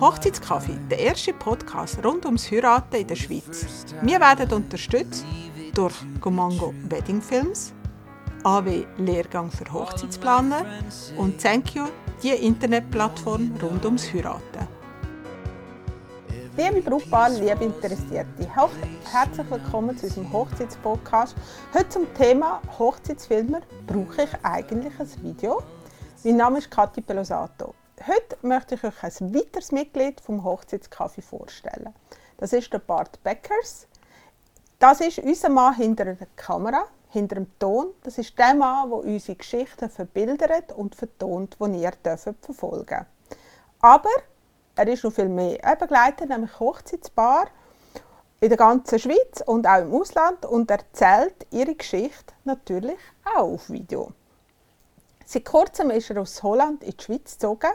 Hochzeitskaffee, der erste Podcast rund ums Heiraten in der Schweiz. Wir werden unterstützt durch Gomango Wedding Films, AW Lehrgang für Hochzeitsplaner und Thank You, die Internetplattform rund ums Heiraten. Liebe Brautpaar, liebe Interessierte, herzlich willkommen zu unserem Hochzeitspodcast. Heute zum Thema Hochzeitsfilmer. Brauche ich eigentlich ein Video? Mein Name ist Kathi Pelosato. Heute möchte ich euch ein weiteres Mitglied vom Hochzeitskaffee vorstellen. Das ist der Bart Beckers. Das ist unser Mann hinter der Kamera, hinter dem Ton. Das ist der Mann, der unsere Geschichten verbildert und vertont, die ihr dürft verfolgen Aber er ist noch viel mehr. Er begleitet nämlich Hochzeitspaar in der ganzen Schweiz und auch im Ausland und erzählt ihre Geschichte natürlich auch auf Video. Seit kurzem ist er aus Holland in die Schweiz gezogen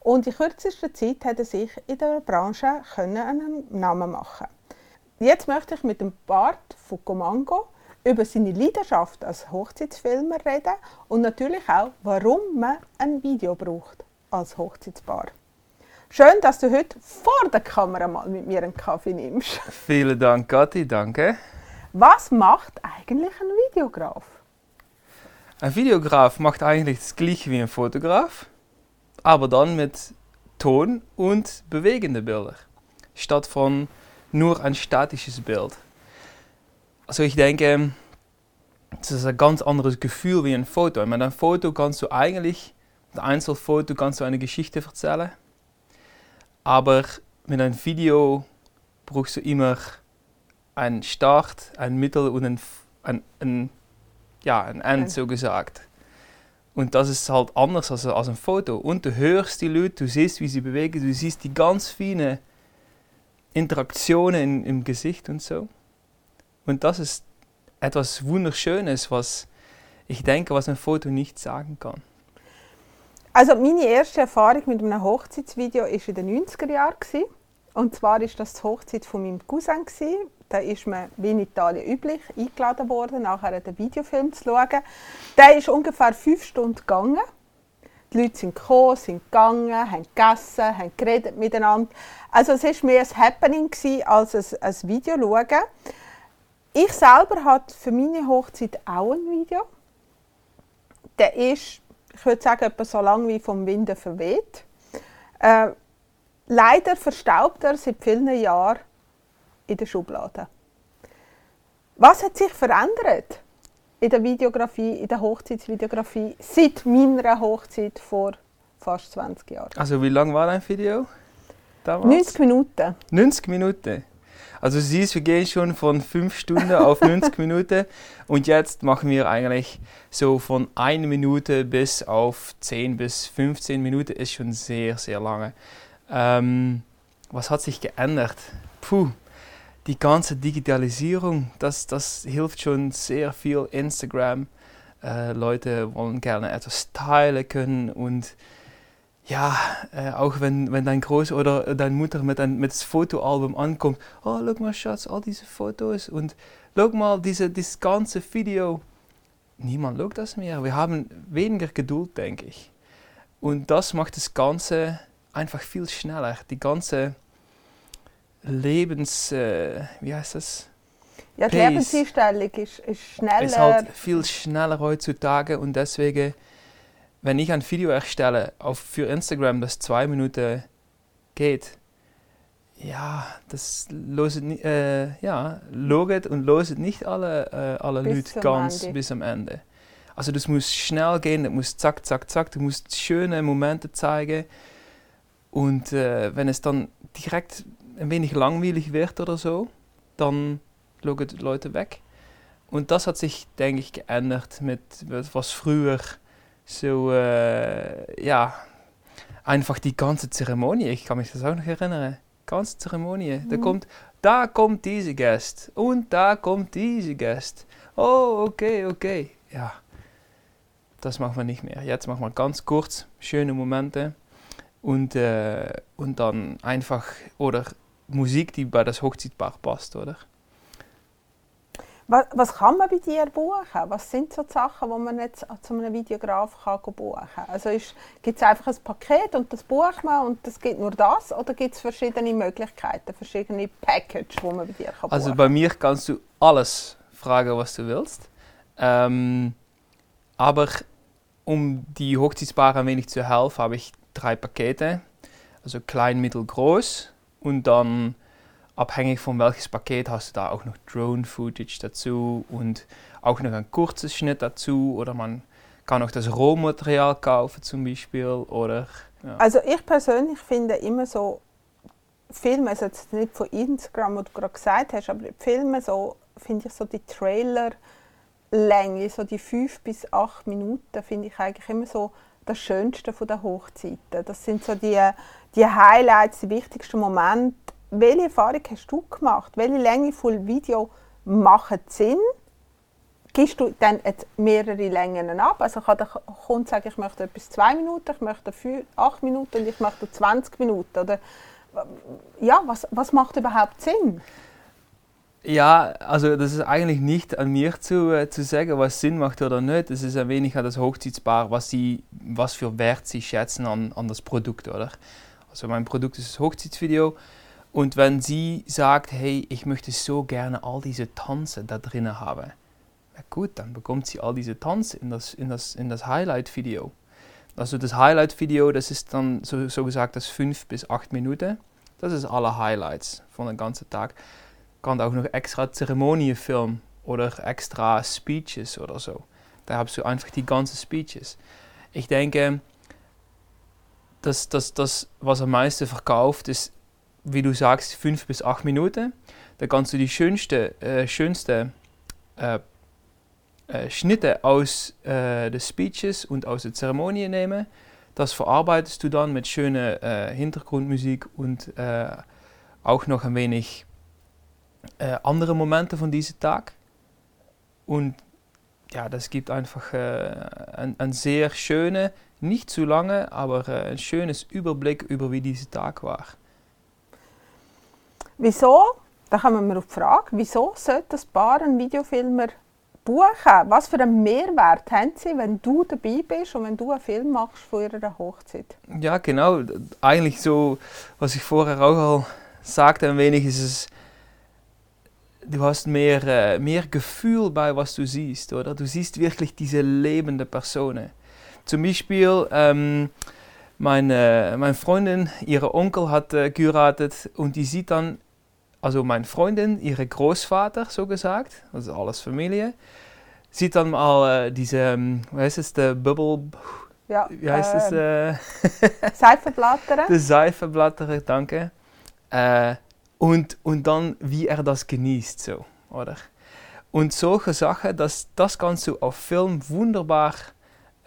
und in kürzester Zeit hat er sich in der Branche können einen Namen machen. Jetzt möchte ich mit dem Bart von Comango über seine Leidenschaft als Hochzeitsfilmer reden und natürlich auch, warum man ein Video braucht als Hochzeitspaar. Schön, dass du heute vor der Kamera mal mit mir einen Kaffee nimmst. Vielen Dank, Kathi, danke. Was macht eigentlich ein Videograf? Ein Videograf macht eigentlich das gleiche wie ein Fotograf, aber dann mit Ton und bewegende Bilder, statt von nur ein statisches Bild. Also ich denke, das ist ein ganz anderes Gefühl wie ein Foto. Mit einem Foto kannst du eigentlich, mit einem Einzelfoto kannst du eine Geschichte erzählen, aber mit einem Video brauchst du immer einen Start, ein Mittel und ein, ein, ein ja, ein End Ja. so gesagt. Und das ist halt anders als, als ein Foto. Und du hörst die Leute, du siehst, wie sie bewegen, du siehst die ganz feinen Interaktionen in, im Gesicht und so. Und das ist etwas Wunderschönes, was ich denke, was ein Foto nicht sagen kann. Also meine erste Erfahrung mit einem Hochzeitsvideo war in den 90er Jahren. Und zwar war das die Hochzeit von meinem Cousin. Da ist man, wie in Italien üblich, eingeladen worden, nachher den Videofilm zu schauen. Der ist ungefähr fünf Stunden gegangen. Die Leute sind gekommen, sind gegangen, haben gegessen, haben geredet miteinander. Also es war mehr ein Happening als ein, ein Video schauen. Ich selber hatte für meine Hochzeit auch ein Video. Der ist, ich würde sagen, etwa so lang wie vom Winde verweht. Äh, leider verstaubt er seit vielen Jahren in der Schublade. Was hat sich verändert in der Videografie, in der Hochzeitsvideografie seit meiner Hochzeit vor fast 20 Jahren? Also wie lang war dein Video? Damals? 90 Minuten. 90 Minuten. Also siehst, wir gehen schon von 5 Stunden auf 90 Minuten und jetzt machen wir eigentlich so von 1 Minute bis auf 10 bis 15 Minuten ist schon sehr, sehr lange. Ähm, was hat sich geändert? Puh, die ganze Digitalisierung, das, das hilft schon sehr viel. Instagram, äh, Leute wollen gerne etwas teilen können und ja, äh, auch wenn, wenn dein Groß- oder deine Mutter mit einem mit Fotoalbum ankommt, oh, schau mal, Schatz, all diese Fotos und schau mal, diese, dieses ganze Video. Niemand schaut das mehr. Wir haben weniger Geduld, denke ich. Und das macht das Ganze einfach viel schneller. Die ganze Lebens... Äh, wie heißt das? Ja, die Pace. Lebenseinstellung ist, ist schneller. ist halt viel schneller heutzutage und deswegen, wenn ich ein Video erstelle auf, für Instagram, das zwei Minuten geht, ja, das loset, äh, ja, loget und loset nicht alle, äh, alle Bis Leute ganz Ende. bis am Ende. Also das muss schnell gehen, das muss zack, zack, zack, du musst schöne Momente zeigen und äh, wenn es dann direkt ein wenig langweilig wird oder so, dann schauen die Leute weg. Und das hat sich, denke ich, geändert mit was früher so, äh, ja, einfach die ganze Zeremonie. Ich kann mich das auch noch erinnern. Ganze Zeremonie. Da Mhm. kommt, da kommt diese Gast und da kommt diese Gast. Oh, okay, okay. Ja, das machen wir nicht mehr. Jetzt machen wir ganz kurz schöne Momente und, äh, und dann einfach, oder Musik, die bei das Hochzeitpaar passt, oder? Was, was kann man bei dir buchen? Was sind so die Sachen, die man jetzt zu einem Videograf kann buchen kann? Also gibt es einfach ein Paket und das bucht man und es gibt nur das? Oder gibt es verschiedene Möglichkeiten, verschiedene Packages, die man bei dir kann Also bei mir kannst du alles fragen, was du willst. Ähm, aber um die Hochzeitspaare ein wenig zu helfen, habe ich drei Pakete. Also klein, mittel, groß. Und dann abhängig von welches Paket hast du da auch noch Drone-Footage dazu und auch noch ein kurzes Schnitt dazu. Oder man kann auch das Rohmaterial kaufen zum Beispiel. Oder, ja. Also ich persönlich finde immer so Filme, also jetzt nicht von Instagram, was du gerade gesagt hast, aber Filme so, finde ich so die Trailer Länge, so die fünf bis acht Minuten, finde ich eigentlich immer so das Schönste von der Hochzeiten. Das sind so die, die Highlights, die wichtigsten Momente. Welche Erfahrung hast du gemacht? Welche Länge von Video macht Sinn? Gibst du dann mehrere Längen ab? Also kann der Kunde sagen, ich möchte etwas zwei Minuten, ich möchte fünf, acht Minuten und ich möchte 20 Minuten. Oder, ja, was, was macht überhaupt Sinn? Ja, also das ist eigentlich nicht an mir zu, äh, zu sagen, was Sinn macht oder nicht. Es ist ein wenig an das Hochzeitspaar, was, sie, was für Wert sie schätzen an, an das Produkt, oder? Also mein Produkt ist das Hochzeitsvideo. Und wenn sie sagt, hey, ich möchte so gerne all diese Tanze da drinnen haben, na gut, dann bekommt sie all diese Tanze in das, in das, in das Highlight-Video. Also das Highlight-Video, das ist dann so, so gesagt das 5 bis 8 Minuten. Das ist alle Highlights von dem ganzen Tag kann auch noch extra Zeremonienfilm oder extra Speeches oder so. Da hast du einfach die ganzen Speeches. Ich denke, dass das, das, was am meisten verkauft, ist, wie du sagst, fünf bis acht Minuten. Da kannst du die schönste, äh, schönste äh, äh, Schnitte aus äh, den Speeches und aus der Zeremonie nehmen. Das verarbeitest du dann mit schöner äh, Hintergrundmusik und äh, auch noch ein wenig andere Momente von diesem Tag. Und ja, das gibt einfach äh, ein, ein sehr schöne, nicht zu lange, aber äh, ein schönes Überblick über wie dieser Tag war. Wieso, da kommen wir auf die Frage, wieso sollte das Paar einen Videofilmer buchen? Was für einen Mehrwert haben sie, wenn du dabei bist und wenn du einen Film machst von ihrer Hochzeit? Ja, genau. Eigentlich so, was ich vorher auch sagte, ein wenig ist es du hast mehr, äh, mehr Gefühl bei, was du siehst, oder? Du siehst wirklich diese lebende Person. Zum Beispiel, ähm, meine, meine Freundin, ihre Onkel hat äh, geheiratet und die sieht dann, also meine Freundin, ihre Großvater, so gesagt, also alles Familie, sieht dann mal äh, diese, ähm, wie heißt es, der Bubble, ja, wie heißt es? Äh, Seifenblätter. Der Seifenblätter, danke. Äh, und, und dann, wie er das genießt, so, oder? Und solche Sachen, das, das kannst du auf Film wunderbar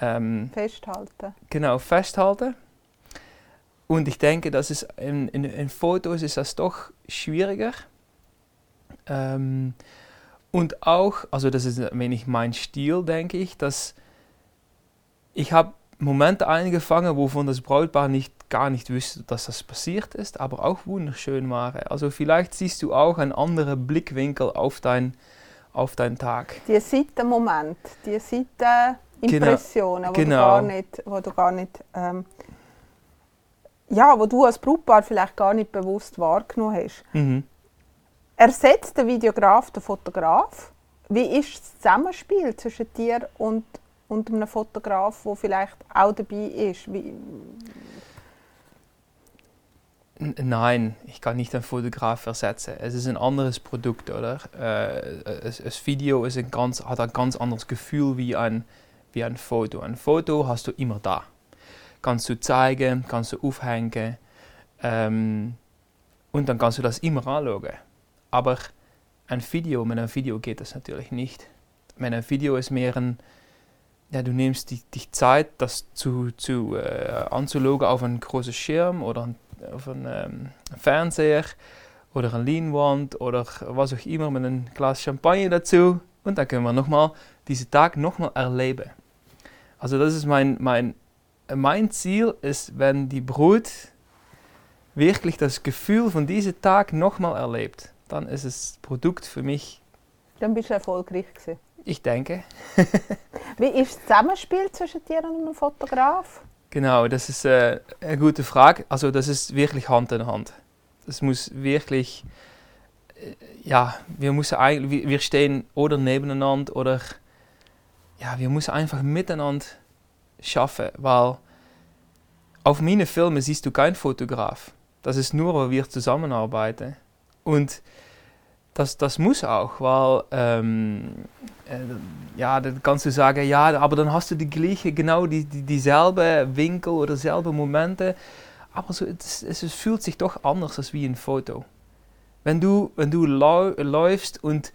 ähm, festhalten. Genau, festhalten. Und ich denke, dass es in, in, in Fotos ist das doch schwieriger. Ähm, und auch, also das ist ein wenig mein Stil, denke ich, dass ich habe Momente eingefangen, wovon das Brautpaar nicht gar nicht wusste, dass das passiert ist, aber auch wunderschön war. Also vielleicht siehst du auch einen anderen Blickwinkel auf dein, auf deinen Tag. Die Seitenmoment, die Seitenimpressionen, genau. wo, genau. Du gar nicht, wo du gar nicht, ähm, ja, wo du als Brautpaar vielleicht gar nicht bewusst wahrgenommen hast. Mhm. Ersetzt der Videograf den Fotograf? Wie ist das Zusammenspiel zwischen dir und, und einem Fotograf, der vielleicht auch dabei ist? Wie, Nein, ich kann nicht einen Fotograf ersetzen. Es ist ein anderes Produkt, oder? Äh, das Video ist ein ganz, hat ein ganz anderes Gefühl wie ein, wie ein Foto. Ein Foto hast du immer da. Kannst du zeigen, kannst du aufhängen ähm, und dann kannst du das immer anschauen. Aber ein Video, mit einem Video geht das natürlich nicht. Mit einem Video ist mehr ein, ja, du nimmst die, die Zeit, das zu, zu äh, anzuschauen auf einem großen Schirm oder auf een ähm, Fernseher oder eine Leinwand oder was auch immer mit einem Glas Champagner dazu und dann können wir nochmal diesen Tag nochmal erleben. Also das ist mein, mein, mein Ziel, ist, wenn die Brut wirklich das Gefühl von diesem Tag nochmal erlebt, dann ist das Produkt für mich Dann bist du erfolgreich gewesen. Ich denke. Wie ist das Zusammenspiel zwischen dir und einem Fotograf? Genau, das ist äh, eine gute Frage. Also das ist wirklich Hand in Hand. Das muss wirklich, ja, wir müssen eigentlich, wir stehen oder nebeneinander oder ja, wir müssen einfach miteinander schaffen, weil auf meinen Filmen siehst du keinen Fotograf. Das ist nur, weil wir zusammenarbeiten. Und das, das muss auch, weil ähm, äh, ja, dann kannst du sagen, ja, aber dann hast du die gleiche, genau die, die, dieselbe Winkel oder dieselbe Momente. Aber so, es, es fühlt sich doch anders als wie ein Foto. Wenn du, wenn du lau läufst und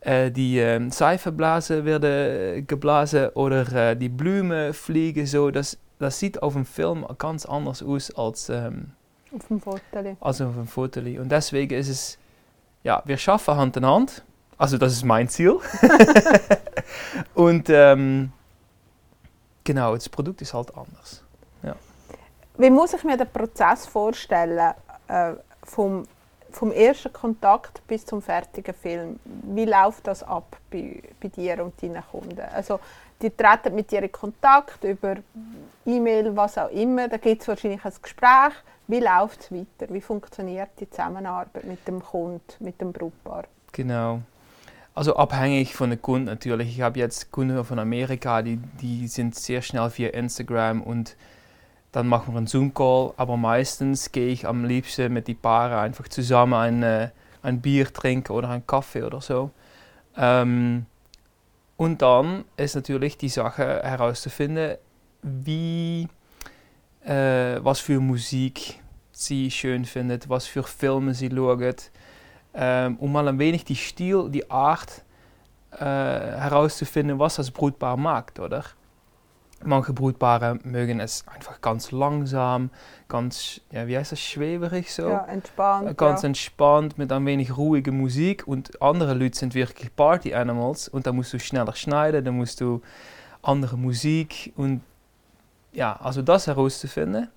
äh, die äh, Seifenblasen werden geblasen oder äh, die Blumen fliegen, so, das, das sieht auf dem Film ganz anders aus als, ähm, Auf dem Foto. als auf dem Foto. Und deswegen ist es, ja, wir schaffen Hand in Hand. Also das ist mein Ziel. und ähm, genau, das Produkt ist halt anders. Wie muss ich mir den Prozess vorstellen, äh, vom, vom ersten Kontakt bis zum fertigen Film? Wie läuft das ab bei, bei dir und deinen Kunden? Also, die treten mit dir in Kontakt über E-Mail, was auch immer. Da gibt es wahrscheinlich ein Gespräch. Wie läuft es weiter? Wie funktioniert die Zusammenarbeit mit dem Kunden, mit dem Brautpaar? Genau. Also abhängig von den Kunden natürlich. Ich habe jetzt Kunden von Amerika, die, die sind sehr schnell via Instagram und dann machen wir einen Zoom-Call. Aber meistens gehe ich am liebsten mit die Paare einfach zusammen ein, äh, ein Bier trinken oder einen Kaffee oder so. Ähm, und dann ist natürlich die Sache herauszufinden, wie, äh, was für Musik sie schön findet, was für Filme sie schaut, ähm, um mal ein wenig die Stil, die Art äh, herauszufinden, was das Brutpaar mag, oder? Manche Brutpaare mögen es einfach ganz langsam, ganz, ja, wie heißt das, schweberig so? Ja, entspannt. ganz ja. entspannt mit ein wenig ruhiger Musik und andere Leute sind wirklich Party Animals und da musst du schneller schneiden, dann musst du andere Musik und ja, also das herauszufinden.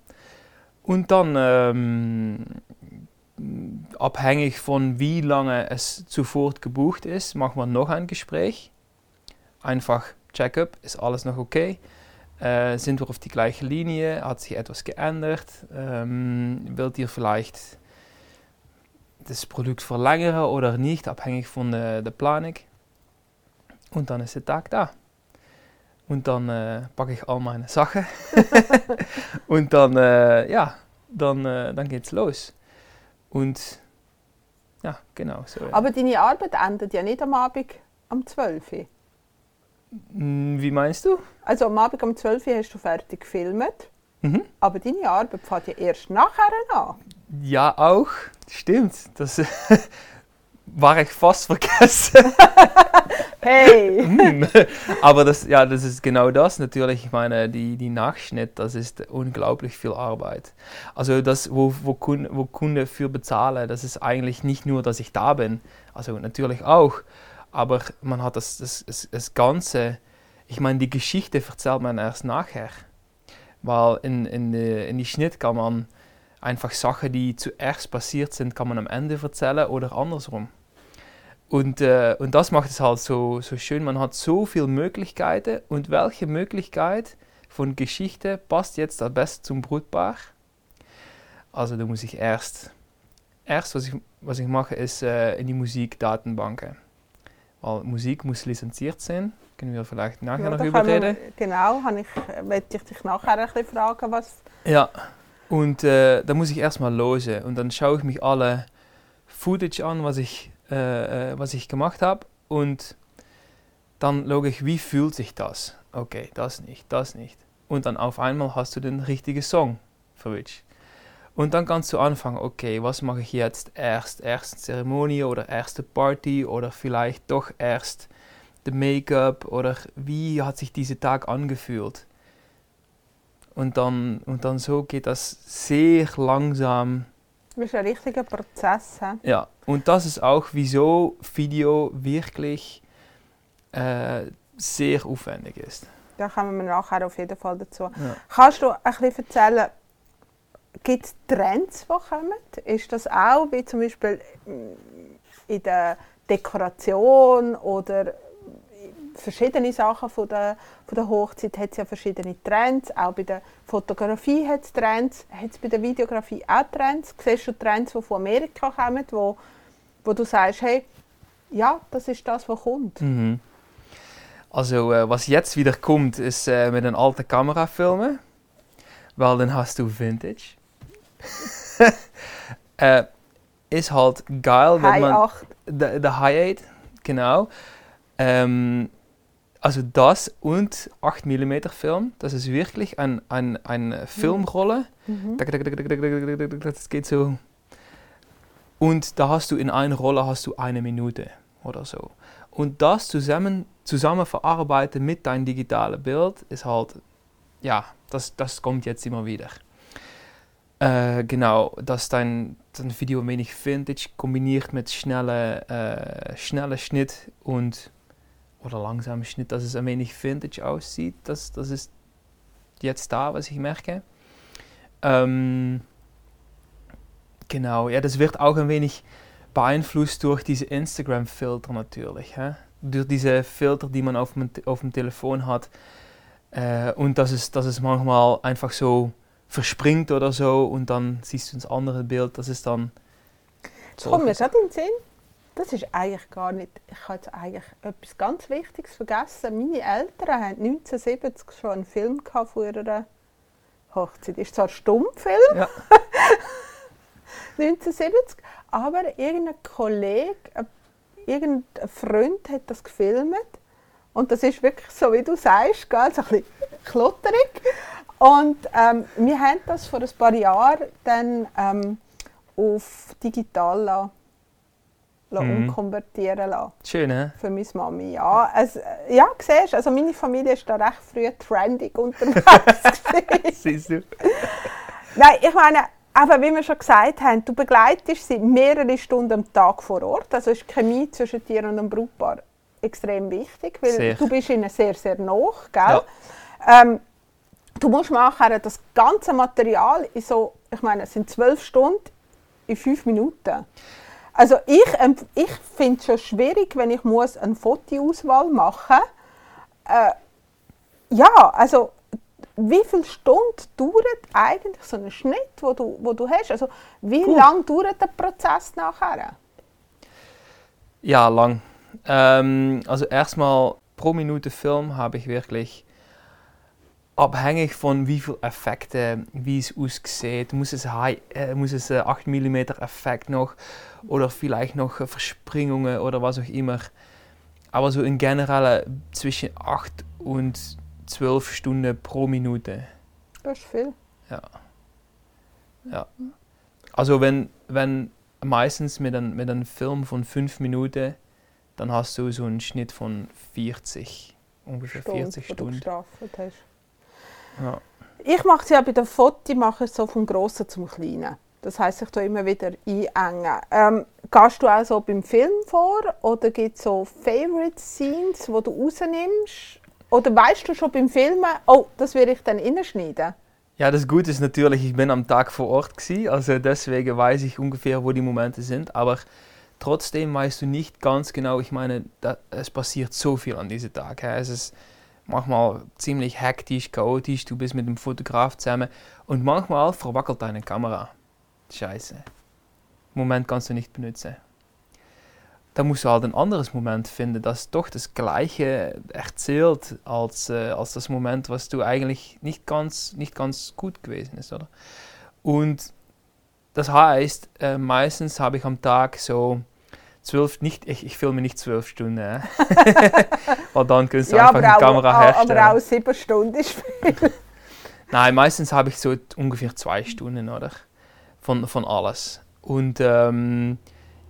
Und dann ähm, abhängig von wie lange es zuvor gebucht ist, machen wir noch ein Gespräch. Einfach Check-up, ist alles noch okay? Äh, sind wir auf die gleiche Linie? Hat sich etwas geändert? Ähm, wollt ihr vielleicht das Produkt verlängern oder nicht, abhängig von der, der Planung? Und dann ist der Tag da. Und dann äh, packe ich all meine Sachen. und dann, äh, ja, dann, äh, dann geht's los. Und ja, genau so. Ja. Aber deine Arbeit endet ja nicht am Abend um 12 Uhr. Mm, Wie meinst du? Also am Abend um 12 Uhr hast du fertig gefilmt, Mhm. aber deine Arbeit fängt ja erst nachher an. Ja, auch. Stimmt. Das war ich fast vergessen. Hey! Hm. Aber das, ja, das ist genau das natürlich. Ich meine, die, die Nachschnitt, das ist unglaublich viel Arbeit. Also das, wo, wo, Kunde, wo Kunde für bezahlen, das ist eigentlich nicht nur, dass ich da bin. Also natürlich auch. Aber man hat das, das, das, das Ganze, ich meine, die Geschichte erzählt man erst nachher. Weil in, in, in die Schnitt kann man einfach Sachen, die zuerst passiert sind, kann man am Ende erzählen oder andersrum. Und, äh, und das macht es halt so, so schön. Man hat so viele Möglichkeiten. Und welche Möglichkeit von Geschichte passt jetzt am besten zum Brutpaar? Also da muss ich erst, erst was ich, was ich mache, ist äh, in die Musikdatenbanken. Weil Musik muss lizenziert sein. Können wir vielleicht nachher Ja, noch da über können wir- reden. Genau, ich, möchte ich dich nachher ein bisschen fragen, was... Ja, und äh, da muss ich erstmal losen und dann schaue ich mich alle Footage an, was ich, äh, äh, was ich gemacht habe und dann schaue ich, wie fühlt sich das? Okay, das nicht, das nicht. Und dann auf einmal hast du den richtigen Song für Witch. Und dann kannst du anfangen, okay, was mache ich jetzt erst? Erst Zeremonie oder erste Party oder vielleicht doch erst the Make-up oder wie hat sich dieser Tag angefühlt? Und dann, und dann so geht das sehr langsam. Das ist ein richtiger Prozess. He? Ja, und das ist auch, wieso Video wirklich äh, sehr aufwendig ist. Da kommen wir nachher auf jeden Fall dazu. Ja. Kannst du ein bisschen erzählen, gibt es Trends, die kommen? Ist das auch, wie zum Beispiel mm, in der Dekoration oder verschiedene Sachen von der, von der Hochzeit hat es ja verschiedene Trends. Auch bei der Fotografie hat es Trends, hat es bei der Videografie auch Trends. Siehst du Trends, die von Amerika kommen, wo, wo du sagst, hey, ja, das ist das, was kommt. Mhm. Also äh, was jetzt wieder kommt, ist äh, mit einer alten Kamera filmen, weil dann hast du Vintage. äh, ist halt geil, wenn High man 8. der der High 8, genau. Ähm, also das und 8 mm Film, das ist wirklich ein, ein, eine Filmrolle. Mhm. Dack, Das geht so. Und da hast du in einer Rolle hast du eine Minute oder so. Und das zusammen, zusammen verarbeiten mit deinem digitalen Bild ist halt, ja, das, das kommt jetzt immer wieder. Äh, genau, dass dein, dein Video wenig Vintage kombiniert mit schnelle, äh, schnelle Schnitt und oder langsamen Schnitt, dass es ein wenig Vintage aussieht. Das, das ist jetzt da, was ich merke. Ähm, genau, ja, das wird auch ein wenig beeinflusst durch diese Instagram-Filter natürlich. Hä? Durch diese Filter, die man auf auf dem Telefon hat. Äh, und dass es, dass es manchmal einfach so verspringt oder so und dann siehst du das andere Bild, das ist dann. Komm mir gerade in den Sinn. Das ist eigentlich gar nicht. Ich habe jetzt eigentlich etwas ganz Wichtiges vergessen. Meine Eltern haben 1970 schon einen Film gehabt von ihrer Hochzeit. Ist zwar ein Stummfilm, Ja. 1970, aber irgendein Kollege, irgendein Freund hat das gefilmt. Und das ist wirklich so, wie du sagst, gell, so ein bisschen klotterig. Und ähm, wir haben das vor ein paar Jahren dann ähm, auf digital Mhm. umkonvertieren lassen. Schön, hä? Für meine Mami, ja. Es, äh, ja, siehst also meine Familie ist da recht früh trendig unterwegs. Siehst du? Nein, ich meine, aber wie wir schon gesagt haben, du begleitest sie mehrere Stunden am Tag vor Ort. Also ist die Chemie zwischen dir und dem Brautpaar extrem wichtig, weil Sehr. du bist ihnen sehr, sehr nah, gell? Ähm, du musst nachher das ganze Material in so, ich meine, es sind zwölf Stunden in fünf Minuten. Also ich, ich finde es schon schwierig, wenn ich muss eine Fotoauswahl machen äh, Ja, also wie viele Stunden dauert eigentlich so ein Schnitt, wo du, wo du hast? Also wie Puh. lange dauert der Prozess nachher? Ja, lang. Ähm, also erstmal pro Minute Film habe ich wirklich abhängig von wie viel Effekte, wie es aussieht, muss es, high, äh, muss es äh, 8 mm Effekt noch oder vielleicht noch äh, Verspringungen oder was auch immer. Aber so in generell äh, zwischen 8 und 12 Stunden pro Minute. Das ist viel. Also wenn, wenn meistens mit einem mit einem Film von 5 Minuten, dann hast du so einen Schnitt von 40, ungefähr 40 wo du Stunden. Ja. Ich mache es ja bei den Fotos mache ich so vom Grossen zum Kleinen. Das heisst, ich tue immer wieder einengen. Ähm, gehst du auch so beim Film vor oder gibt es so Favorite Scenes, die du rausnimmst? Oder weißt du schon beim Filmen, oh, das will ich dann reinschneiden? ja, das Gute ist natürlich, ich bin am Tag vor Ort gewesen, also deswegen weiß ich ungefähr, wo die Momente sind, aber trotzdem weißt du nicht ganz genau, ich meine, da, es passiert so viel an diesem Tag. Hä? Es ist manchmal ziemlich hektisch, chaotisch, du bist mit dem Fotograf zusammen und manchmal verwackelt deine Kamera. Scheiße. Moment kannst du nicht benutzen. Da musst du halt ein anderes Moment finden, das doch das Gleiche erzählt als, äh, als das Moment, was du eigentlich nicht ganz, nicht ganz gut gewesen ist, oder? Und das heißt, äh, meistens habe ich am Tag so zwölf, nicht, ich, ich filme nicht zwölf Stunden, äh. weil dann kannst du einfach aber, eine auch, Kamera herstellen. aber auch sieben Stunden ist viel. Nein, meistens habe ich so ungefähr zwei Stunden, oder? Von, von alles. Und ähm,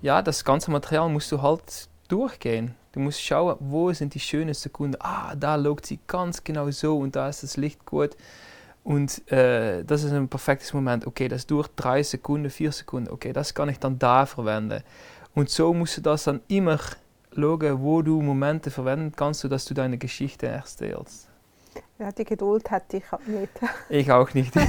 ja, das ganze Material musst du halt durchgehen. Du musst schauen, wo sind die schönen Sekunden. Ah, da loogt sie ganz genau so und da ist das Licht gut. Und äh, das ist ein perfektes Moment. Okay, das dauert drei Sekunden, vier Sekunden. Okay, das kann ich dann da verwenden. Und so musst du das dann immer schauen, wo du Momente verwenden kannst, sodass du deine Geschichte erzählst. Ja, die Geduld hätte ich nicht. Ich auch nicht.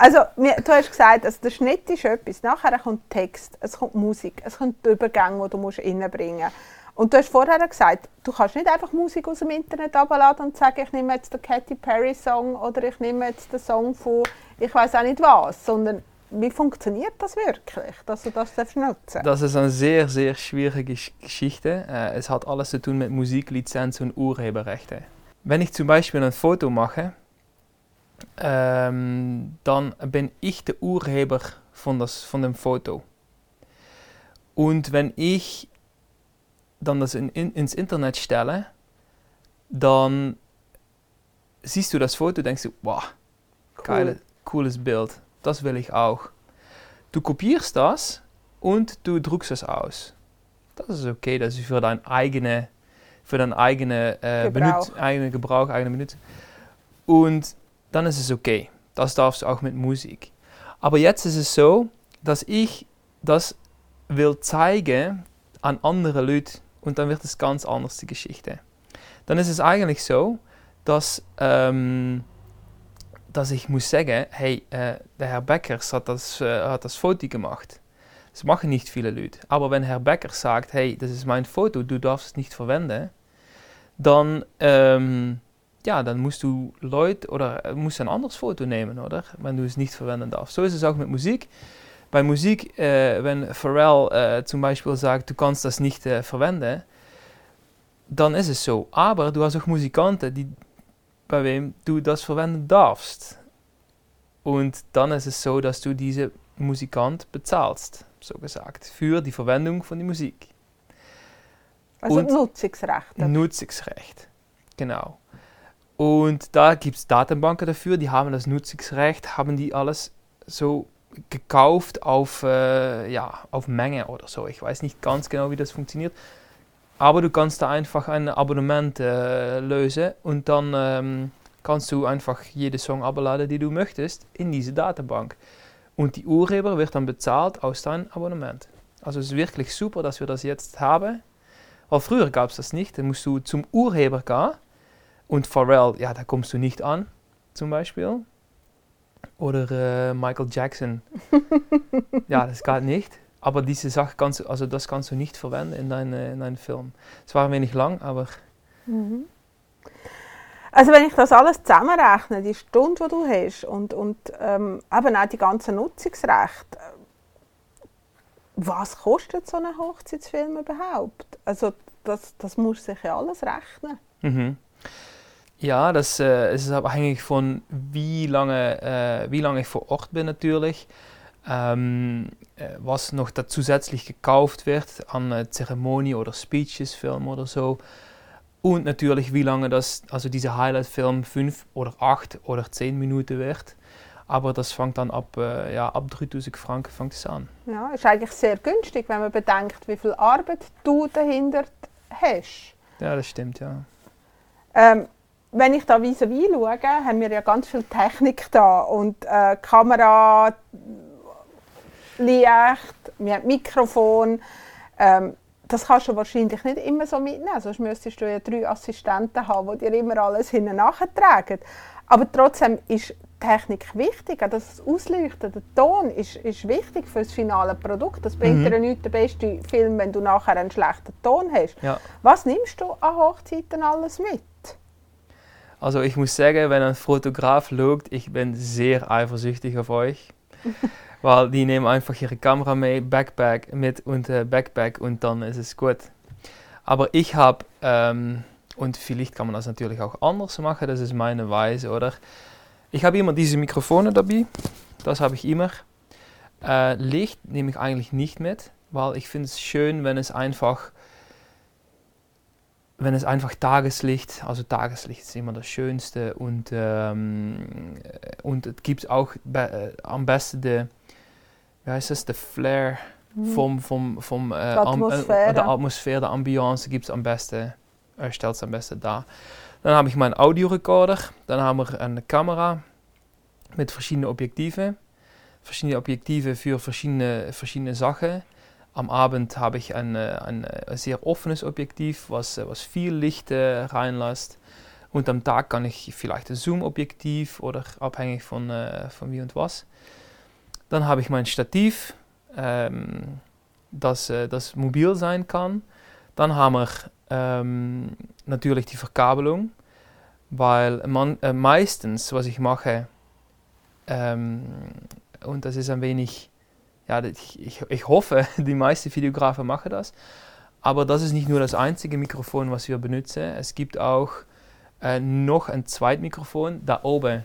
Also, du hast gesagt, also der Schnitt ist etwas. Nachher kommt Text, es kommt Musik, es kommt die Übergänge, die du musst reinbringen musst. Und du hast vorher gesagt, du kannst nicht einfach Musik aus dem Internet abladen und sagen, ich nehme jetzt den Katy Perry Song oder ich nehme jetzt den Song von ich weiß auch nicht was, sondern wie funktioniert das wirklich, dass du das nutzen darfst? Das ist eine sehr, sehr schwierige Geschichte. Äh, es hat alles zu tun mit Musiklizenz und Urheberrechte. Wenn ich zum Beispiel ein Foto mache, ähm, dann bin ich der Urheber von, das, von dem Foto. Und wenn ich dann das in, in, ins Internet stelle, dann siehst du das Foto und denkst du, wow, cool. geile, cooles Bild, das will ich auch. Du kopierst das und du druckst es aus. Das ist okay, das ist für dein eigene, für dein eigene, äh, Gebrauch. Benut, eigene Gebrauch, eigene Benutzung. Und dann ist es okay. Das darfst du auch mit Musik. Aber jetzt ist es so, dass ich das will zeigen an andere Leute und dann wird es ganz anders die Geschichte. Dann ist es eigentlich so, dass, ähm, dass ich muss sagen, hey, äh, der Herr Beckers hat das, äh, hat das Foto gemacht. Das machen nicht viele Leute. Aber wenn sagt, hey, das ist mein Foto, du darfst es nicht verwenden, dann, ähm, ja, dann musst du Leute oder äh, musst ein anderes Foto nehmen, oder? Wenn du es nicht verwenden. So ist es auch mit Musik. Bei Musik, äh, wenn Pharrell zum Beispiel sagt, du kannst das nicht äh, verwenden, dann ist es so. Aber du hast auch Musikanten, die, bei wem du das verwenden darfst. Und dann ist es so, dass du diese Musikant bezahlst, so gesagt, für die Verwendung von der Musik. Also Und Nutzungsrecht. Nutzungsrecht, genau. Und da gibt es Datenbanken dafür, die haben das Nutzungsrecht, haben die alles so gekauft auf, äh, ja, auf Menge oder so. Ich weiß nicht ganz genau, wie das funktioniert. Aber du kannst da einfach ein Abonnement äh, lösen und dann ähm, kannst du einfach jede Song abladen, die du möchtest, in diese Datenbank. Und die Urheber wird dann bezahlt aus deinem Abonnement. Also es ist wirklich super, dass wir das jetzt haben. Weil früher gab es das nicht. Dann musst du zum Urheber gehen. Und Pharrell, ja, da kommst du nicht an, zum Beispiel. Oder äh, Michael Jackson. ja, das geht nicht. Aber diese Sache kannst also das kannst du nicht verwenden in deinem in dein Film. Es war ein wenig lang, aber. Mhm. Also wenn ich das alles zusammenrechne, die Stunde, die du hast und, und ähm, eben auch die ganzen Nutzungsrechte, was kostet so ein Hochzeitsfilm überhaupt? Also das, das muss sich ja alles rechnen. Mhm. Ja, das äh, ist abhängig von wie lange, äh, wie lange ich vor Ort bin natürlich. Ähm, äh, was noch da zusätzlich gekauft wird an äh, Zeremonie oder Speeches, Film oder so. Und natürlich, wie lange das, also dieser Highlight-Film fünf oder acht oder zehn Minuten wird. Aber das fängt dann ab, äh, ja, ab 3000 Franken fängt es an. Ja, ist eigentlich sehr günstig, wenn man bedenkt, wie viel Arbeit du dahinter hast. Ja, das stimmt, ja. Ähm, wenn ich da vis-à-vis schaue, haben wir ja ganz viel Technik da und äh, Kamera, Licht, wir haben Mikrofon. Ähm, das kannst du wahrscheinlich nicht immer so mitnehmen, sonst müsstest du ja drei Assistenten haben, die dir immer alles hinten nachtragen. Aber trotzdem ist Technik wichtig, das Ausleuchten, der Ton ist, ist wichtig für das finale Produkt. Das bringt mhm. dir nicht den besten Film, wenn du nachher einen schlechten Ton hast. Ja. Was nimmst du an Hochzeiten alles mit? Also ich muss sagen, wenn ein Fotograf schaut, ich bin sehr eifersüchtig auf euch. weil die nehmen einfach ihre Kamera mit, Backpack mit und äh, Backpack und dann ist es gut. Aber ich habe, ähm, und vielleicht kann man das natürlich auch anders machen, das ist meine Weise, oder? Ich habe immer diese Mikrofone dabei, das habe ich immer. Äh, Licht nehme ich eigentlich nicht mit, weil ich finde es schön, wenn es einfach wenn es einfach Tageslicht, also Tageslicht ist immer das Schönste und, ähm, und es gibt auch be äh, am besten die, wie heißt das, der Flair mhm. vom, vom, vom äh, Atmosphäre. Am, äh, der Atmosphäre, der Ambiance gibt es am besten, er stellt es am besten dar. Dann habe ich meinen Audiorekorder, dann haben wir eine Kamera mit verschiedenen Objektiven, verschiedene Objektive für verschiedene, verschiedene Sachen. Am Abend habe ich ein, ein, ein sehr offenes Objektiv, was, was viel Licht äh, reinlässt. Und am Tag kann ich vielleicht ein Zoom-Objektiv oder abhängig von, äh, von wie und was. Dann habe ich mein Stativ, ähm, das, äh, das mobil sein kann. Dann haben wir ähm, natürlich die Verkabelung, weil man, äh, meistens, was ich mache, ähm, und das ist ein wenig, ja, ich, ich, ich hoffe, die meisten Videografen machen das, aber das ist nicht nur das einzige Mikrofon, was wir benutzen. Es gibt auch äh, noch ein Zweitmikrofon. Da oben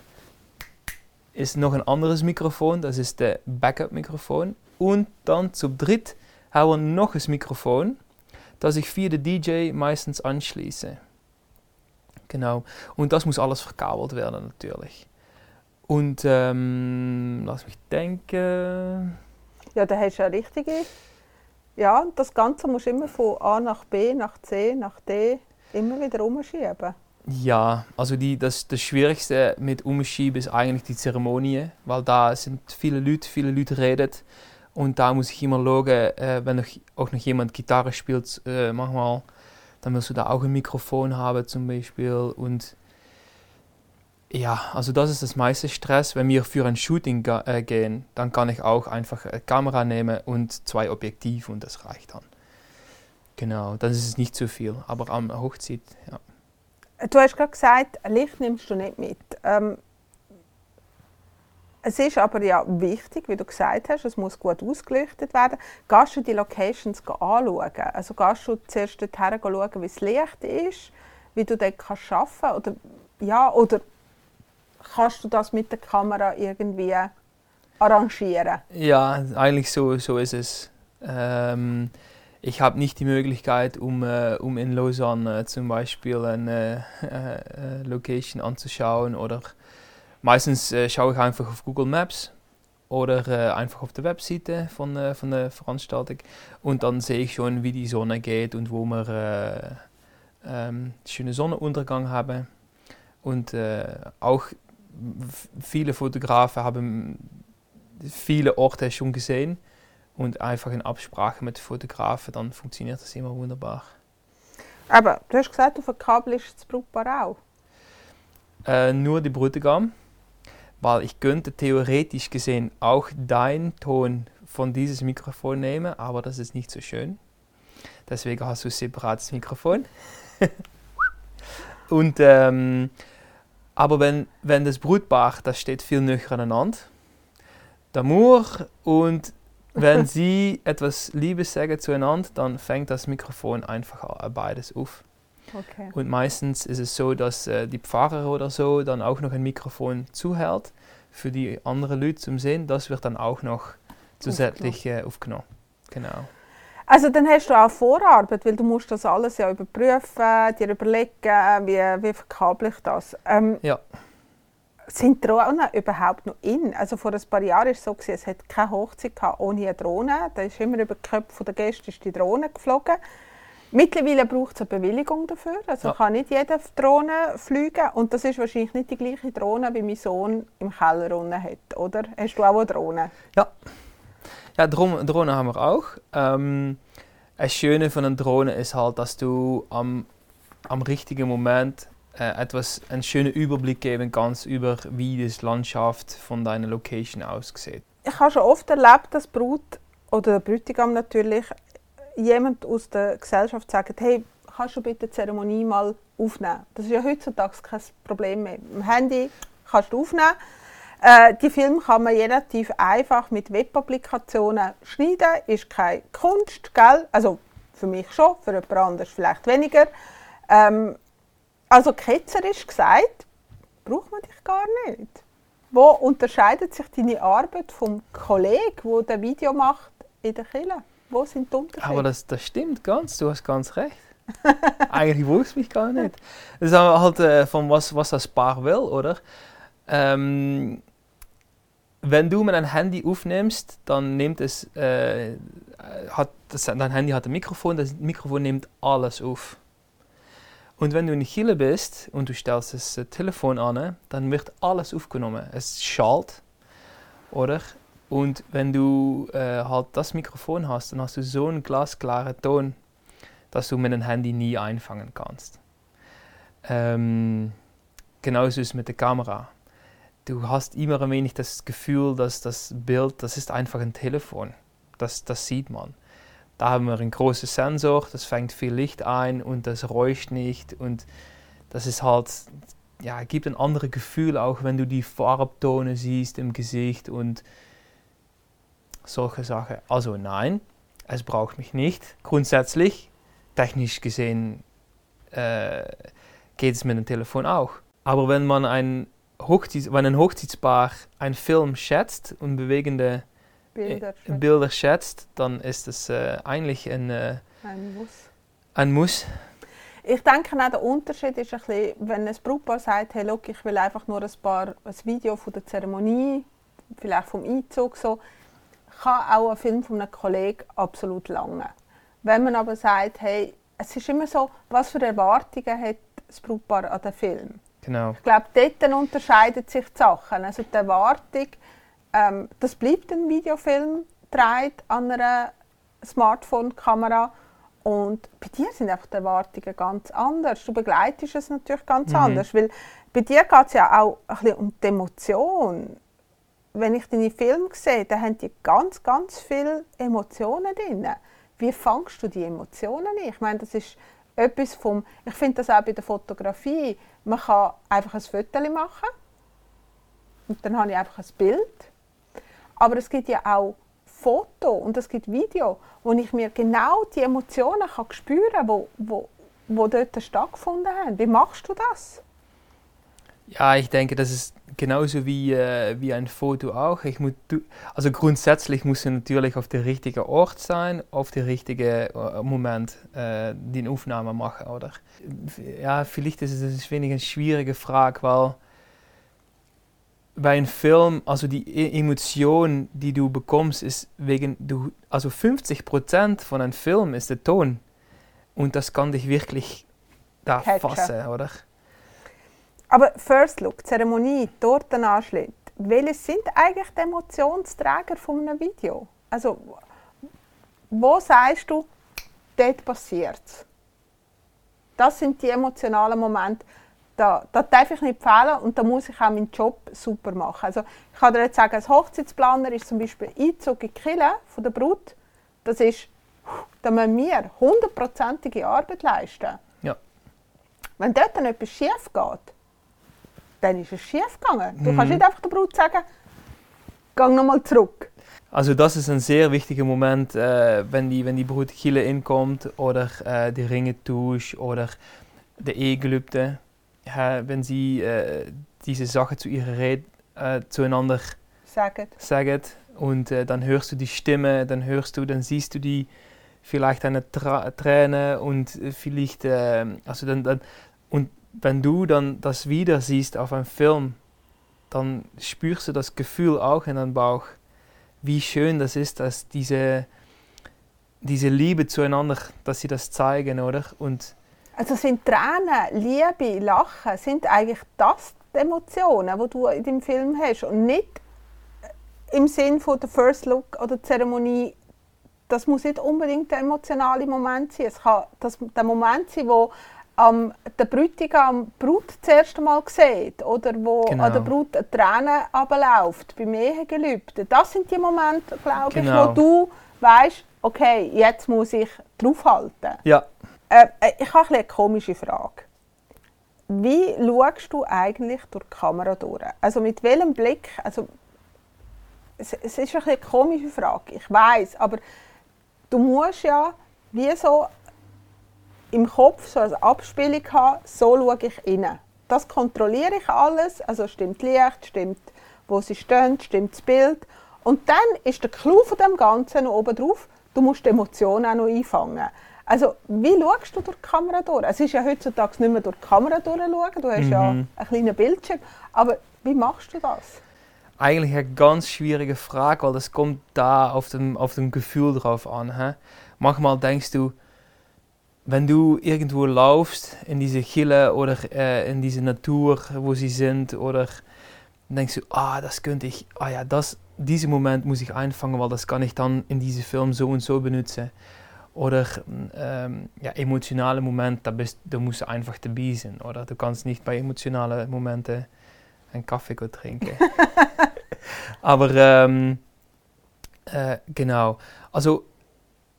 ist noch ein anderes Mikrofon, das ist der Backup-Mikrofon. Und dann zum dritt haben wir noch ein Mikrofon, das ich via den DJ meistens anschließe. Genau. Und das muss alles verkabelt werden natürlich. Und ähm, lass mich denken. Ja, da hast du ja richtige. Ja, das Ganze musst du immer von A nach B, nach C, nach D immer wieder umschieben. Ja, also die, das, das Schwierigste mit Umschieben ist eigentlich die Zeremonie, weil da sind viele Leute, viele Leute reden und da muss ich immer schauen, äh, wenn noch, auch noch jemand Gitarre spielt, äh, manchmal, dann musst du da auch ein Mikrofon haben zum Beispiel und ja, also das ist das meiste Stress. Wenn wir für ein Shooting äh, gehen, dann kann ich auch einfach eine Kamera nehmen und zwei Objektive und das reicht dann. Genau, dann ist es nicht zu viel, aber am Hochzeit, ja. Du hast gerade gesagt, Licht nimmst du nicht mit. Ähm, es ist aber ja wichtig, wie du gesagt hast, es muss gut ausgeleuchtet werden. Gehst du die Locations anschauen? Also gehst du zuerst dorthin schauen, wie das Licht ist, wie du dort kannst arbeiten kannst? Oder, ja, oder kannst du das mit der Kamera irgendwie arrangieren? Ja, eigentlich so, so ist es. Ähm, ich habe nicht die Möglichkeit, um, äh, um in Lausanne äh, zum Beispiel eine äh, äh, Location anzuschauen oder meistens äh, schaue ich einfach auf Google Maps oder äh, einfach auf der Webseite von, von der Veranstaltung und dann sehe ich schon, wie die Sonne geht und wo wir ähm, schöne Sonnenuntergang haben. Und auch viele Fotografen haben viele Orte schon gesehen und einfach in Absprache mit Fotografen, dann funktioniert das immer wunderbar. Aber du hast gesagt, du verkabelst das Brautpaar auch? Äh, nur die Bräutigam, weil ich könnte theoretisch gesehen auch deinen Ton von dieses Mikrofon nehmen, aber das ist nicht so schön. Deswegen hast du ein separates Mikrofon. und ähm, aber wenn, wenn das Brutpaar, das steht viel näher aneinander, der Mur und wenn sie etwas Liebes sagen zueinander, dann fängt das Mikrofon einfach beides auf. Okay. Und meistens ist es so, dass äh, die Pfarrer oder so dann auch noch ein Mikrofon zuhält für die anderen Leute zum Sehen. Das wird dann auch noch zusätzlich äh, aufgenommen. Genau. Also dann hast du auch Vorarbeit, weil du musst das alles ja überprüfen, dir überlegen, wie, wie verkabel ich das. Ähm, ja. Sind Drohnen überhaupt noch in? Also vor ein paar Jahren war es so, es hat keine Hochzeit ohne eine Drohne. Da ist immer über die Köpfe der Gäste die Drohne geflogen. Mittlerweile braucht es eine Bewilligung dafür. Also ja. kann nicht jeder Drohne fliegen. Und das ist wahrscheinlich nicht die gleiche Drohne, wie mein Sohn im Keller unten hat, oder? Hast du auch eine Drohne? Ja. Ja, Drohne, Drohne haben wir auch. Ähm, das Schöne von einer Drohne ist halt, dass du am, am richtigen Moment äh, etwas, einen schönen Überblick geben kannst über, wie die Landschaft von deiner Location aussieht. Ich habe schon oft erlebt, dass Brut oder der Bräutigam natürlich jemand aus der Gesellschaft sagt, hey, kannst du bitte die Zeremonie mal aufnehmen? Das ist ja heutzutage kein Problem mehr. Im Handy kannst du aufnehmen äh, die Filme kann man relativ einfach mit Webapplikationen schneiden, ist keine Kunst, gell? Also für mich schon, für jemand anderes vielleicht weniger. Ähm, also ketzerisch gesagt, braucht man dich gar nicht. Wo unterscheidet sich deine Arbeit vom Kollegen, der das Video macht in der Kirche? Wo sind die Unterschiede? Aber das, das stimmt ganz, du hast ganz recht. Eigentlich wusste ich mich gar nicht. Das ist halt äh, von was, was das Paar will, oder? Ähm, wenn du mit ein Handy aufnimmst, dann nimmt es, äh, hat das, dein Handy hat ein Mikrofon, das Mikrofon nimmt alles auf. Und wenn du in Chile bist und du stellst das äh, Telefon an, dann wird alles aufgenommen. Es schallt, oder? Und wenn du äh, halt das Mikrofon hast, dann hast du so einen glasklaren Ton, dass du mit einem Handy nie einfangen kannst. Ähm, genauso ist es mit der Kamera. Du hast immer ein wenig das Gefühl, dass das Bild, das ist einfach ein Telefon. Das, das sieht man. Da haben wir einen großen Sensor, das fängt viel Licht ein und das räuscht nicht und das ist halt, ja, gibt ein anderes Gefühl, auch wenn du die Farbtone siehst im Gesicht und solche Sachen. Also nein, es braucht mich nicht. Grundsätzlich, technisch gesehen, äh, geht es mit dem Telefon auch. Aber wenn man ein, Hochzeits wenn ein Hochzeitspaar einen Film schätzt und bewegende Bilder. äh, Bilder schätzt, dann ist es äh, eigentlich ein, äh, Ein Muss. ein Muss. Ich denke auch, der Unterschied ist ein bisschen, wenn ein Brautpaar sagt, hey, look, ich will einfach nur ein, paar, ein Video von der Zeremonie, vielleicht vom Einzug so, kann auch ein Film von einem Kollegen absolut lange. Wenn man aber sagt, hey, es ist immer so, was für Erwartungen hat das Brautpaar an den Film? Genau. Ich glaube, dort unterscheiden sich die Sachen. Also die Erwartung, ähm, das bleibt ein Videofilm, dreht an einer Smartphone-Kamera. Und bei dir sind einfach die Erwartungen ganz anders. Du begleitest es natürlich ganz Mhm. anders. Weil bei dir geht es ja auch ein bisschen um die Emotion. Wenn ich deine Filme sehe, dann haben die ganz, ganz viele Emotionen drin. Wie fangst du die Emotionen ein? Ich meine, das ist etwas vom. Ich finde das auch bei der Fotografie. Man kann einfach ein Foto machen und dann habe ich einfach ein Bild. Aber es gibt ja auch Foto und es gibt Video, wo ich mir genau die Emotionen kann spüren kann, wo, wo, wo dort stattgefunden haben. Wie machst du das? Ja, ich denke, das ist genauso wie, äh, wie ein Foto auch. Ich muss, also grundsätzlich muss er natürlich auf der richtigen Ort sein, auf der richtigen äh, Moment äh, die Aufnahme machen, oder? Ja, vielleicht ist es eine schwierige Frage, weil bei einem Film, also die E- Emotion, die du bekommst, ist wegen, du, also 50% von einem Film ist der Ton. Und das kann dich wirklich da Catchen. fassen, oder? Aber First Look, Zeremonie, Tortenanschnitt, welche sind eigentlich die Emotionsträger von einem Video? Also, wo sagst du, dort passiert? Das sind die emotionalen Momente, da, da darf ich nicht fehlen und da muss ich auch meinen Job super machen. Also ich kann dir jetzt sagen, als Hochzeitsplaner ist zum Beispiel Einzug in die Kille von der Brut, das ist, da müssen wir hundertprozentige Arbeit leisten. Ja. Wenn dort dann etwas schief geht, dann ist es schief gegangen. Du Mhm. kannst nicht einfach der Brut sagen, geh nochmal zurück. Also das ist ein sehr wichtiger Moment, äh, wenn die, wenn die Brut Chile inkommt oder äh, die Ringe tauscht oder der Ehegelübde, wenn sie äh, diese Sachen zu ihrer Rede äh, zueinander Sagen. sagen und äh, dann hörst du die Stimme, dann hörst du, dann siehst du die vielleicht eine Tra Träne und vielleicht, äh, also dann, dann, und wenn du dann das wieder siehst auf einem Film, dann spürst du das Gefühl auch in deinem Bauch, wie schön das ist, dass diese, diese Liebe zueinander, dass sie das zeigen, oder? Und Also sind Tränen, Liebe, Lachen, sind eigentlich das die Emotionen, die du in deinem Film hast und nicht im Sinn von der First Look oder Zeremonie. Das muss nicht unbedingt der emotionale Moment sein. Es kann das, der Moment sein, wo ähm, der Bräutigam die Brut das erste Mal sieht oder wo Genau. an der Brut eine Träne runterläuft beim Ehegelübde. Das sind die Momente, glaube Genau. ich, wo du weißt, okay, jetzt muss ich draufhalten. ja, Äh, äh, ich habe eine komische Frage. Wie schaust du eigentlich durch die Kamera durch? Also mit welchem Blick? Also, es, es ist eine komische Frage, ich weiß, aber du musst ja wie so im Kopf so eine Abspielung haben, so schaue ich rein. Das kontrolliere ich alles, also stimmt Licht, stimmt, wo sie stehen, stimmt das Bild. Und dann ist der Clou von dem Ganzen noch oben drauf, du musst die Emotionen auch noch einfangen. Also, wie schaust du durch die Kamera durch? Es ist ja heutzutage nicht mehr durch die Kamera durchschauen, du hast ja Mhm. einen kleinen Bildschirm. Aber wie machst du das? eigentlich eine ganz schwierige Frage, weil das kommt da auf dem, auf dem Gefühl drauf an. Hä? Manchmal denkst du, wenn du irgendwo laufst in diese Gille oder äh, in diese Natur, wo sie sind, oder denkst du, ah, das könnte ich, ah ja, das, diesen Moment muss ich einfangen, weil das kann ich dann in diesem Film so und so benutzen. Oder ähm, ja, emotionale Momente, da, bist, da musst du einfach dabei sein. Oder du kannst nicht bei emotionalen Momenten einen Kaffee trinken. Aber ähm, äh, genau, also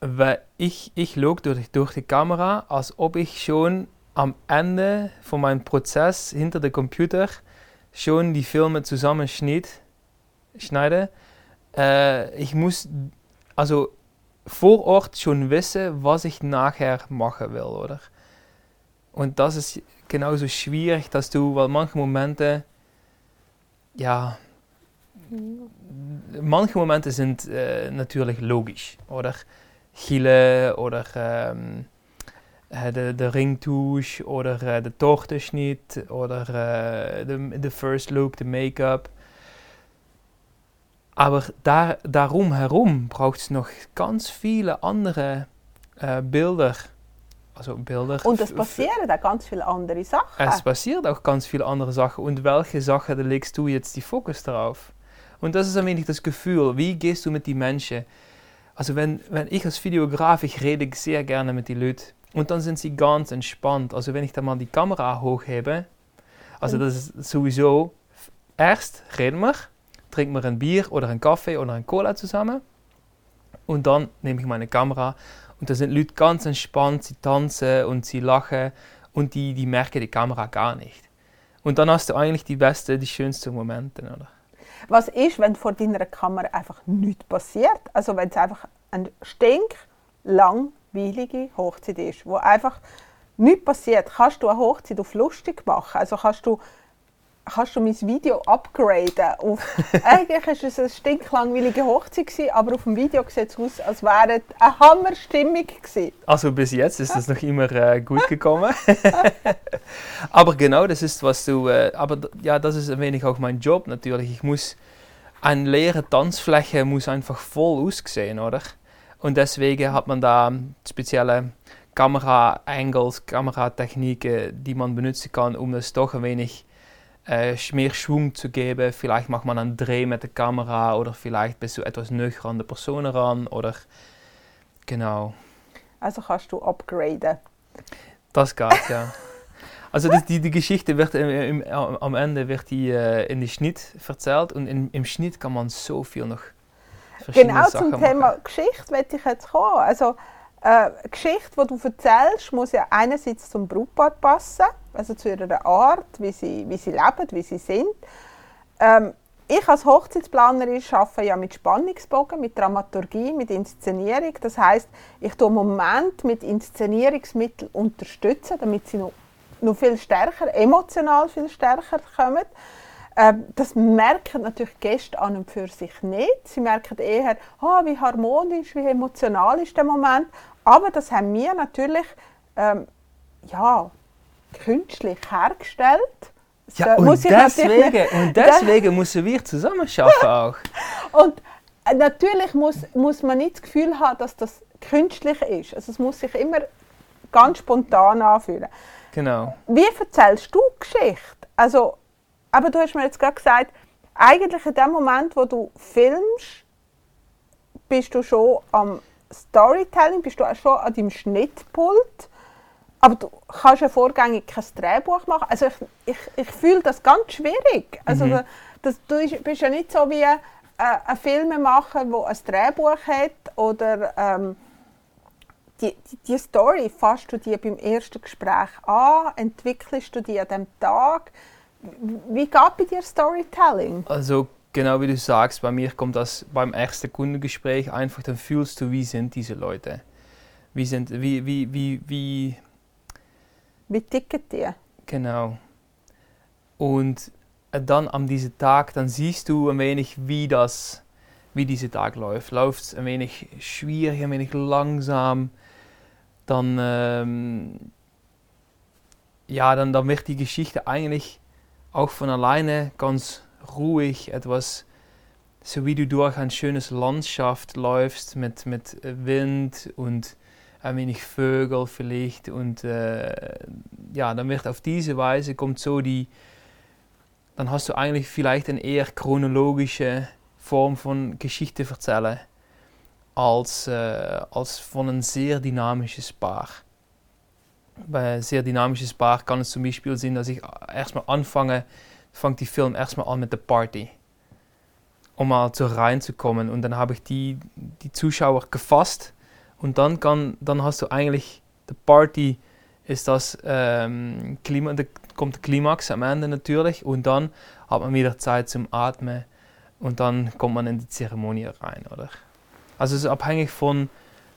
weil ich, ich schaue durch, durch die Kamera, als ob ich schon am Ende von meinem Prozess hinter dem Computer schon die Filme zusammenschneide. Äh, ich muss also vor Ort schon wissen, was ich nachher machen will, oder? Und das ist genauso schwierig, dass du, weil manche Momente, ja, manche Momente sind äh, natürlich logisch, oder? Chile oder ähm, äh, der, der Ringtouch oder äh, der Tortenschnitt oder äh, der First Look, der Make-up. Aber da, darum herum braucht es noch ganz viele andere äh, Bilder. Also Bilder. Und es passieren auch ganz viele andere Sachen. Es passiert auch ganz viele andere Sachen. Und welche Sachen da legst du jetzt die Fokus drauf? Und das ist ein wenig das Gefühl. Wie gehst du mit den Menschen? Also wenn, wenn ich als Videograf, ich rede sehr gerne mit den Leuten. Und dann sind sie ganz entspannt. Also wenn ich dann mal die Kamera hochhebe, also das ist sowieso, erst reden wir, trinken wir ein Bier oder einen Kaffee oder einen Cola zusammen. Und dann nehme ich meine Kamera und da sind Leute ganz entspannt, sie tanzen und sie lachen und die, die merken die Kamera gar nicht. Und dann hast du eigentlich die besten, die schönsten Momente, oder? Was ist, wenn vor deiner Kamera einfach nichts passiert? Also wenn es einfach eine stinklangweilige Hochzeit ist, wo einfach nichts passiert, kannst du eine Hochzeit auf lustig machen? Also kannst du kannst du mein Video upgraden auf, eigentlich war es eine stinklangweilige Hochzeit, gewesen, aber auf dem Video sieht es aus, als wäre es eine Hammerstimmung gewesen. Also bis jetzt ist es noch immer äh, gut gekommen. aber genau, das ist, was du, äh, aber ja, das ist ein wenig auch mein Job natürlich. Ich muss, eine leere Tanzfläche muss einfach voll aussehen, oder? Und deswegen hat man da spezielle Kamera-Angles, Kameratechniken, die man benutzen kann, um das doch ein wenig äh, mehr Schwung zu geben. Vielleicht macht man einen Dreh mit der Kamera oder vielleicht bist du etwas näher an der Person ran oder genau. Also kannst du upgraden. Das geht, ja. Also das, die, die Geschichte wird im, im, am Ende wird die äh, in die Schnitt erzählt und in, im Schnitt kann man so viel noch Genau Sachen zum Thema machen. Geschichte möchte ich jetzt kommen. Also äh, Geschichte, die du erzählst, muss ja einerseits zum Brautpaar passen, also zu ihrer Art, wie sie, wie sie leben, wie sie sind. Ähm, ich als Hochzeitsplanerin arbeite ja mit Spannungsbogen, mit Dramaturgie, mit Inszenierung. Das heißt, ich tue Moment mit Inszenierungsmitteln unterstützen, damit sie noch, noch viel stärker, emotional viel stärker kommen. Ähm, das merken natürlich Gäste an und für sich nicht. Sie merken eher, oh, wie harmonisch, wie emotional ist der Moment. Aber das haben wir natürlich ähm, ja, künstlich hergestellt. Ja, und, deswegen, und deswegen müssen wir zusammen arbeiten auch. und äh, natürlich muss, muss man nicht das Gefühl haben, dass das künstlich ist. Also es muss sich immer ganz spontan anfühlen. Genau. Wie erzählst du Geschichte? Also, aber du hast mir jetzt gerade gesagt, eigentlich in dem Moment, wo du filmst, bist du schon am Storytelling bist du auch schon an deinem Schnittpult, aber du kannst ja vorgängig kein Drehbuch machen. Also ich, ich, ich fühle das ganz schwierig. Also mhm. das, du bist ja nicht so wie äh, ein Filmemacher, der ein Drehbuch hat oder ähm, die, die, die, Story fasst du dir beim ersten Gespräch an, entwickelst du die an dem Tag. Wie geht bei dir Storytelling? Also genau wie du sagst, bei mir kommt das beim ersten Kundengespräch einfach, dann fühlst du, wie sind diese Leute? Wie sind, wie, wie, wie, wie. Wie ticken die? Genau. Und dann an diesem Tag, dann siehst du ein wenig, wie das, wie dieser Tag läuft. Läuft es ein wenig schwierig, ein wenig langsam, dann, ähm, ja, dann, dann wird die Geschichte eigentlich auch von alleine ganz ruhig, etwas, so wie du durch ein schönes Landschaft läufst mit, mit Wind und ein wenig Vögel vielleicht und äh, ja, dann wird auf diese Weise kommt so die, dann hast du eigentlich vielleicht eine eher chronologische Form von Geschichte erzählen. als, äh, als von einem sehr dynamisches Paar. Bei ein sehr dynamisches Paar kann es zum Beispiel sein, dass ich erstmal anfange, fängt die Film erstmal an mit der Party, um mal so reinzukommen. Und dann habe ich die, die Zuschauer gefasst und dann, kann, dann hast du eigentlich die Party, ist das ähm, Klima, da kommt der Klimax am Ende natürlich und dann hat man wieder Zeit zum Atmen und dann kommt man in die Zeremonie rein, oder? Also es ist abhängig von,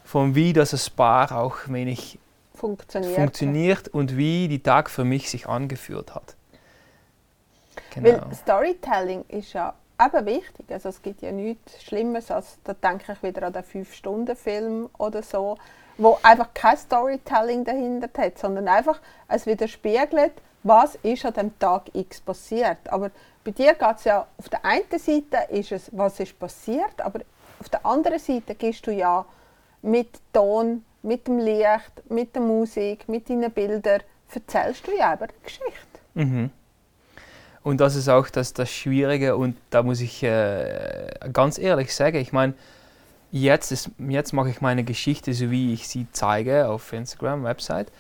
von wie das Paar auch wenig Funktioniert. funktioniert und wie die Tag für mich sich angefühlt hat. Weil Genau. Storytelling ist ja eben wichtig. Also es gibt ja nichts Schlimmes, als da denke ich wieder an den 5-Stunden-Film oder so, wo einfach kein Storytelling dahinter hat, sondern einfach es widerspiegelt, was ist an dem Tag X passiert. Aber bei dir geht es ja, auf der einen Seite ist es, was ist passiert, aber auf der anderen Seite gehst du ja mit Ton, mit dem Licht, mit der Musik, mit deinen Bildern, erzählst du ja eben eine Geschichte. Mhm. Und das ist auch das, das Schwierige und da muss ich äh, ganz ehrlich sagen, ich meine, jetzt, jetzt mache ich meine Geschichte so, wie ich sie zeige auf Instagram, Website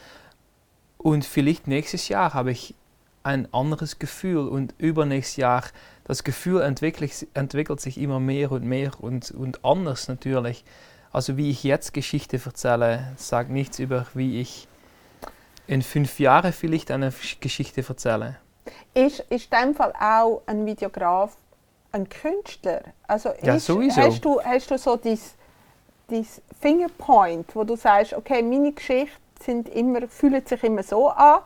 und vielleicht nächstes Jahr habe ich ein anderes Gefühl und übernächstes Jahr, das Gefühl entwickelt, entwickelt sich immer mehr und mehr und, und anders natürlich. Also wie ich jetzt Geschichte erzähle, sagt nichts über, wie ich in fünf Jahren vielleicht eine Geschichte erzähle. Ist, ist in dem Fall auch ein Videograf ein Künstler? Also Ja, ist, sowieso. Hast du, hast du so dein, dein Fingerpoint, wo du sagst, okay, meine Geschichte sind immer, fühlen sich immer so an.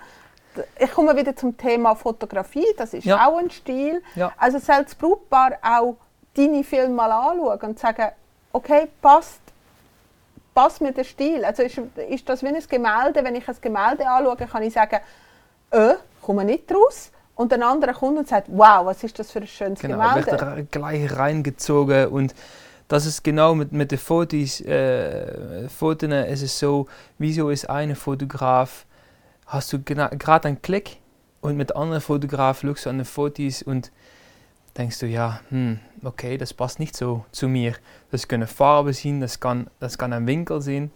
Ich komme wieder zum Thema Fotografie, das ist Ja. auch ein Stil. Ja. Also soll das Brautpaar auch deine Filme mal anschauen und sagen, okay, passt, passt mir der Stil? Also ist, ist das wie ein Gemälde? Wenn ich ein Gemälde anschaue, kann ich sagen, äh, komme nicht raus. Und ein anderer kommt und sagt, wow, was ist das für ein schönes Genau, Gemälde? wird er gleich reingezogen und das ist genau mit, mit den Fotos, äh, Fotos ist es so, wieso ist eine Fotograf, hast du gerade einen Klick und mit anderen Fotograf schaust du an den Fotos und denkst du, ja, hm, okay, das passt nicht so zu mir. Das können Farben sein, das kann, das kann ein Winkel sein.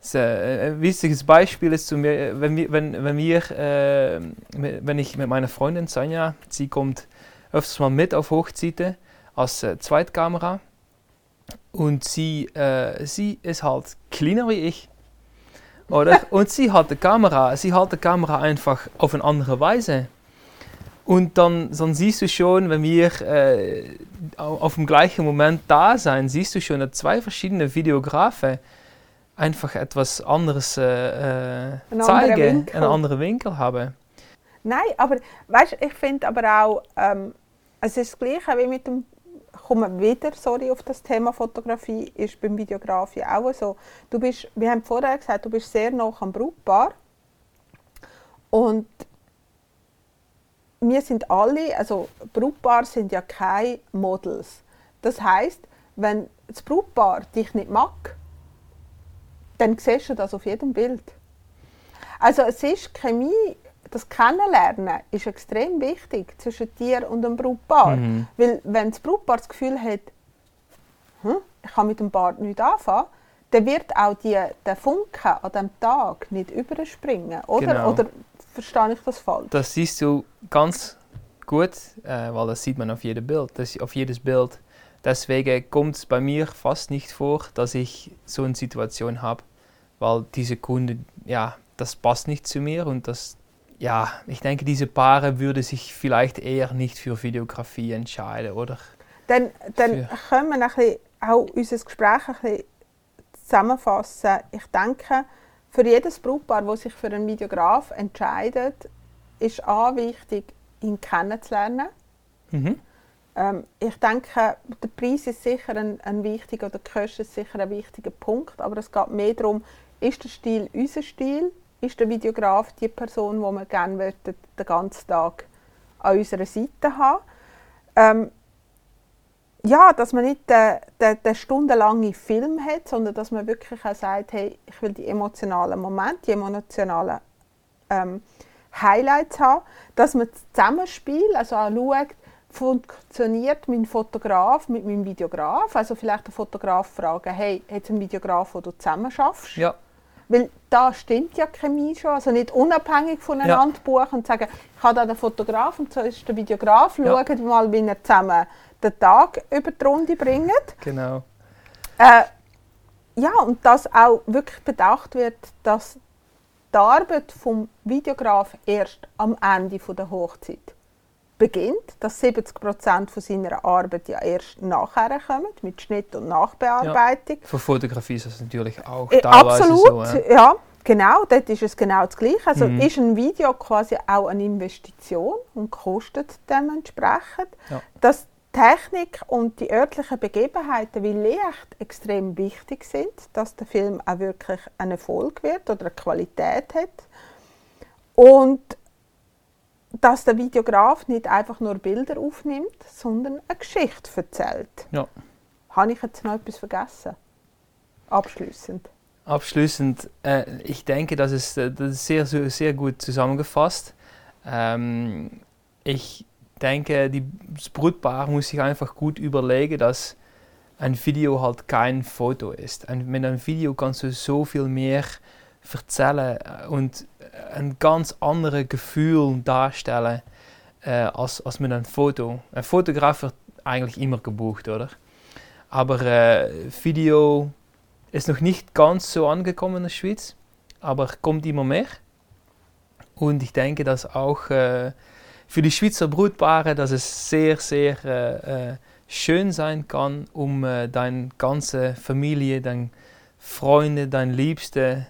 Das, äh, ein wichtiges Beispiel ist zu mir, wenn wir, wenn, wenn wir äh, wenn ich mit meiner Freundin Sonja, sie kommt öfters mal mit auf Hochzeiten als äh, Zweitkamera und sie, äh, sie ist halt kleiner wie ich. Oder? Und sie hat die Kamera, sie hat die Kamera einfach auf eine andere Weise. Und dann, dann siehst du schon, wenn wir äh, au- auf dem gleichen Moment da sein, siehst du schon, dass zwei verschiedene Videografen einfach etwas anderes äh, äh, zeigen, Winkel. einen anderen Winkel haben. Nein, aber weißt, ich finde aber auch, ähm, es ist das Gleiche wie mit dem, kommen wieder, sorry, auf das Thema Fotografie, ist beim Videografie auch so. Du bist, wir haben vorher gesagt, du bist sehr nah am Brautpaar und wir sind alle, also Brautpaar sind ja keine Models. Das heißt, wenn das Brautpaar dich nicht mag, dann siehst du das auf jedem Bild. Also es ist Chemie, das Kennenlernen ist extrem wichtig zwischen dir und dem Brautpaar. Mhm. Weil wenn das Brautpaar das Gefühl hat, hm, ich kann mit dem Paar nichts anfangen, dann wird auch die, der Funke an diesem Tag nicht überspringen. Oder, Genau. oder verstehe ich das falsch? Das siehst du ganz gut, äh, weil das sieht man auf jedem Bild, das, auf jedes Bild. Deswegen kommt es bei mir fast nicht vor, dass ich so eine Situation habe, weil diese Kunde, ja, das passt nicht zu mir und das, ja, ich denke, diese Paare würde sich vielleicht eher nicht für Videografie entscheiden, oder? Dann, dann können wir ein bisschen auch unser Gespräch ein bisschen zusammenfassen. Ich denke, für jedes Brautpaar, das sich für einen Videograf entscheidet, ist A wichtig, ihn kennenzulernen. Mhm. Ähm, ich denke, der Preis ist sicher ein, ein wichtiger, oder die Kosten ist sicher ein wichtiger Punkt, aber es geht mehr darum, ist der Stil unser Stil? Ist der Videograf die Person, die wir gerne möchten, den ganzen Tag an unserer Seite haben? Ähm, ja, dass man nicht den, den, den stundenlangen Film hat, sondern dass man wirklich auch sagt, hey, ich will die emotionalen Momente, die emotionalen ähm, Highlights haben, dass man das Zusammenspiel, also auch schaut, funktioniert mein Fotograf mit meinem Videograf? Also vielleicht der Fotograf fragen, hey, hat es einen Videograf, wo du zusammen schaffst? Ja, Weil da stimmt ja Chemie schon, also nicht unabhängig voneinander Ja. buchen und sagen, ich habe da den Fotograf und so ist der Videograf, Ja. schaut mal, wie ihr zusammen den Tag über die Runde bringt. genau. Äh, ja, und dass auch wirklich bedacht wird, dass die Arbeit vom Videograf erst am Ende von der Hochzeit beginnt, dass 70 Prozent von seiner Arbeit ja erst nachher kommen, mit Schnitt und Nachbearbeitung. Für Fotografie ist das natürlich auch Äh, Absolut, so. Ja. ja. Genau, dort ist es genau das Gleiche. Also Mhm. ist ein Video quasi auch eine Investition und kostet dementsprechend. Ja. Dass Technik und die örtlichen Begebenheiten wie Licht extrem wichtig sind, dass der Film auch wirklich ein Erfolg wird oder eine Qualität hat. Und dass der Videograf nicht einfach nur Bilder aufnimmt, sondern eine Geschichte erzählt. Ja. Habe ich jetzt noch etwas vergessen? Abschließend. Abschließend, äh, ich denke, das ist, äh, das ist sehr, sehr, sehr gut zusammengefasst. Ähm, ich denke, die, das Brutpaar muss sich einfach gut überlegen, dass ein Video halt kein Foto ist. Ein, mit einem Video kannst du so viel mehr erzählen äh, und ein ganz anderes Gefühl darstellen äh, als, als mit einem Foto. Ein Fotograf wird eigentlich immer gebucht, oder? Aber äh, Video ist noch nicht ganz so angekommen in der Schweiz, aber kommt immer mehr. Und ich denke, dass auch äh, für die Schweizer Brutpaare, dass es sehr, sehr äh, äh, schön sein kann, um äh, deine ganze Familie, deine Freunde, deine Liebste,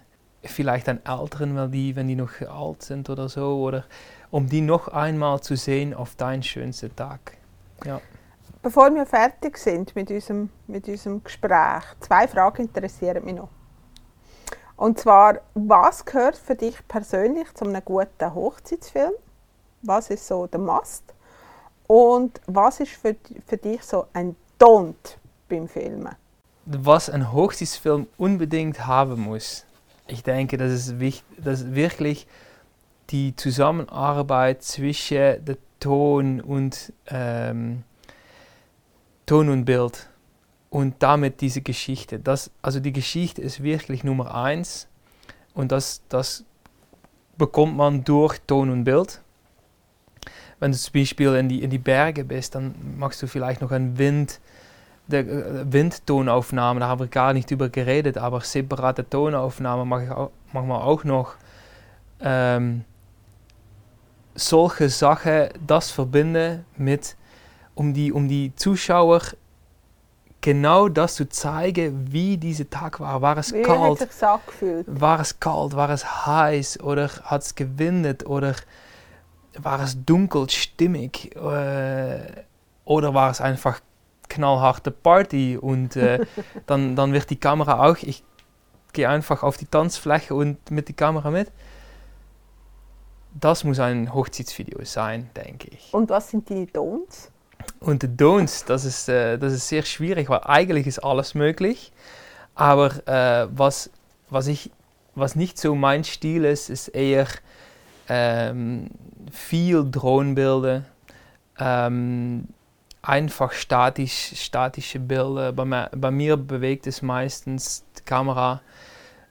vielleicht deine Eltern, weil die, wenn die noch alt sind oder so, oder um die noch einmal zu sehen auf deinen schönsten Tag. Bevor wir fertig sind mit unserem, mit unserem Gespräch, zwei Fragen interessieren mich noch. Und zwar, was gehört für dich persönlich zu einem guten Hochzeitsfilm? Was ist so der Must? Und was ist für, für dich so ein Don't beim Filmen? was ein Hochzeitsfilm unbedingt haben muss, ich denke, das ist, wichtig, das ist wirklich die Zusammenarbeit zwischen der Ton und ähm, Ton und Bild und damit diese Geschichte. Das, also die Geschichte ist wirklich Nummer eins und das, das bekommt man durch Ton und Bild. Wenn du zum Beispiel in die, in die Berge bist, dann machst du vielleicht noch einen Wind, der äh, Windtonaufnahme, da haben wir gar nicht über geredet, aber separate Tonaufnahme mache ich auch, manchmal auch noch. Ähm, solche Sachen, das verbinden mit, um die, um die Zuschauer genau das zu zeigen, wie dieser Tag war. War es Wie kalt? War es kalt? War es heiß? Oder hat es gewindet? Oder war es dunkel, stimmig? Äh, oder war es einfach knallharte Party? Und äh, dann, dann wird die Kamera auch, ich gehe einfach auf die Tanzfläche und mit der Kamera mit. Das muss ein Hochzeitsvideo sein, denke ich. Und was sind die Don'ts? Und die Don'ts, das ist, äh, das ist sehr schwierig, weil eigentlich ist alles möglich. Aber äh, was, was, ich, was nicht so mein Stil ist, ist eher ähm, viel Drohnenbilder, ähm, einfach statisch, statische Bilder. Bei, mir- bei mir bewegt es meistens die Kamera.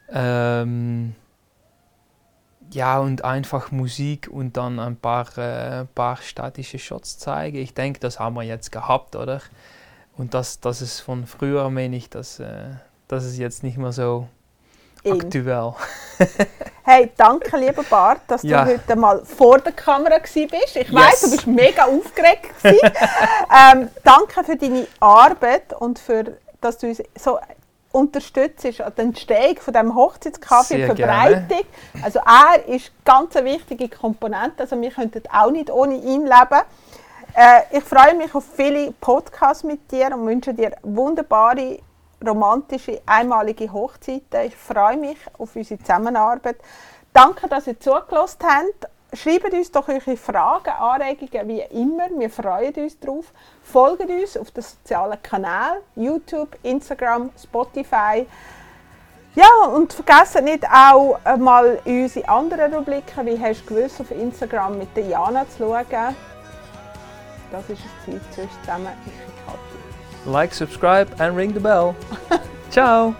Ähm, ja, und einfach Musik und dann ein paar, äh, paar statische Shots zeigen. Ich denke, das haben wir jetzt gehabt, oder? Und das, das ist von früher, meine ich, das, äh, das ist jetzt nicht mehr so In. aktuell. Hey, danke, lieber Bart, dass Ja. du heute mal vor der Kamera bist. Ich weiß, Yes. du bist mega aufgeregt. ähm, danke für deine Arbeit und für, dass du uns so unterstützt an der Entstehung von dem Hochzeitskaffee, Sehr die gerne. Verbreitung. Also er ist ganz eine wichtige Komponente. Also wir könnten auch nicht ohne ihn leben. Äh, ich freue mich auf viele Podcasts mit dir und wünsche dir wunderbare, romantische, einmalige Hochzeiten. Ich freue mich auf unsere Zusammenarbeit. Danke, dass ihr zugelassen habt. Schreibt uns doch eure Fragen, Anregungen, wie immer. Wir freuen uns darauf. Folgt uns auf den sozialen Kanälen, YouTube, Instagram, Spotify. Ja, und vergesst nicht auch mal unsere anderen Rubriken, wie hast du gewusst, auf Instagram mit der Jana zu schauen. Das ist Ziel. Tschüss zusammen, ich. Like, subscribe and ring the bell. Ciao!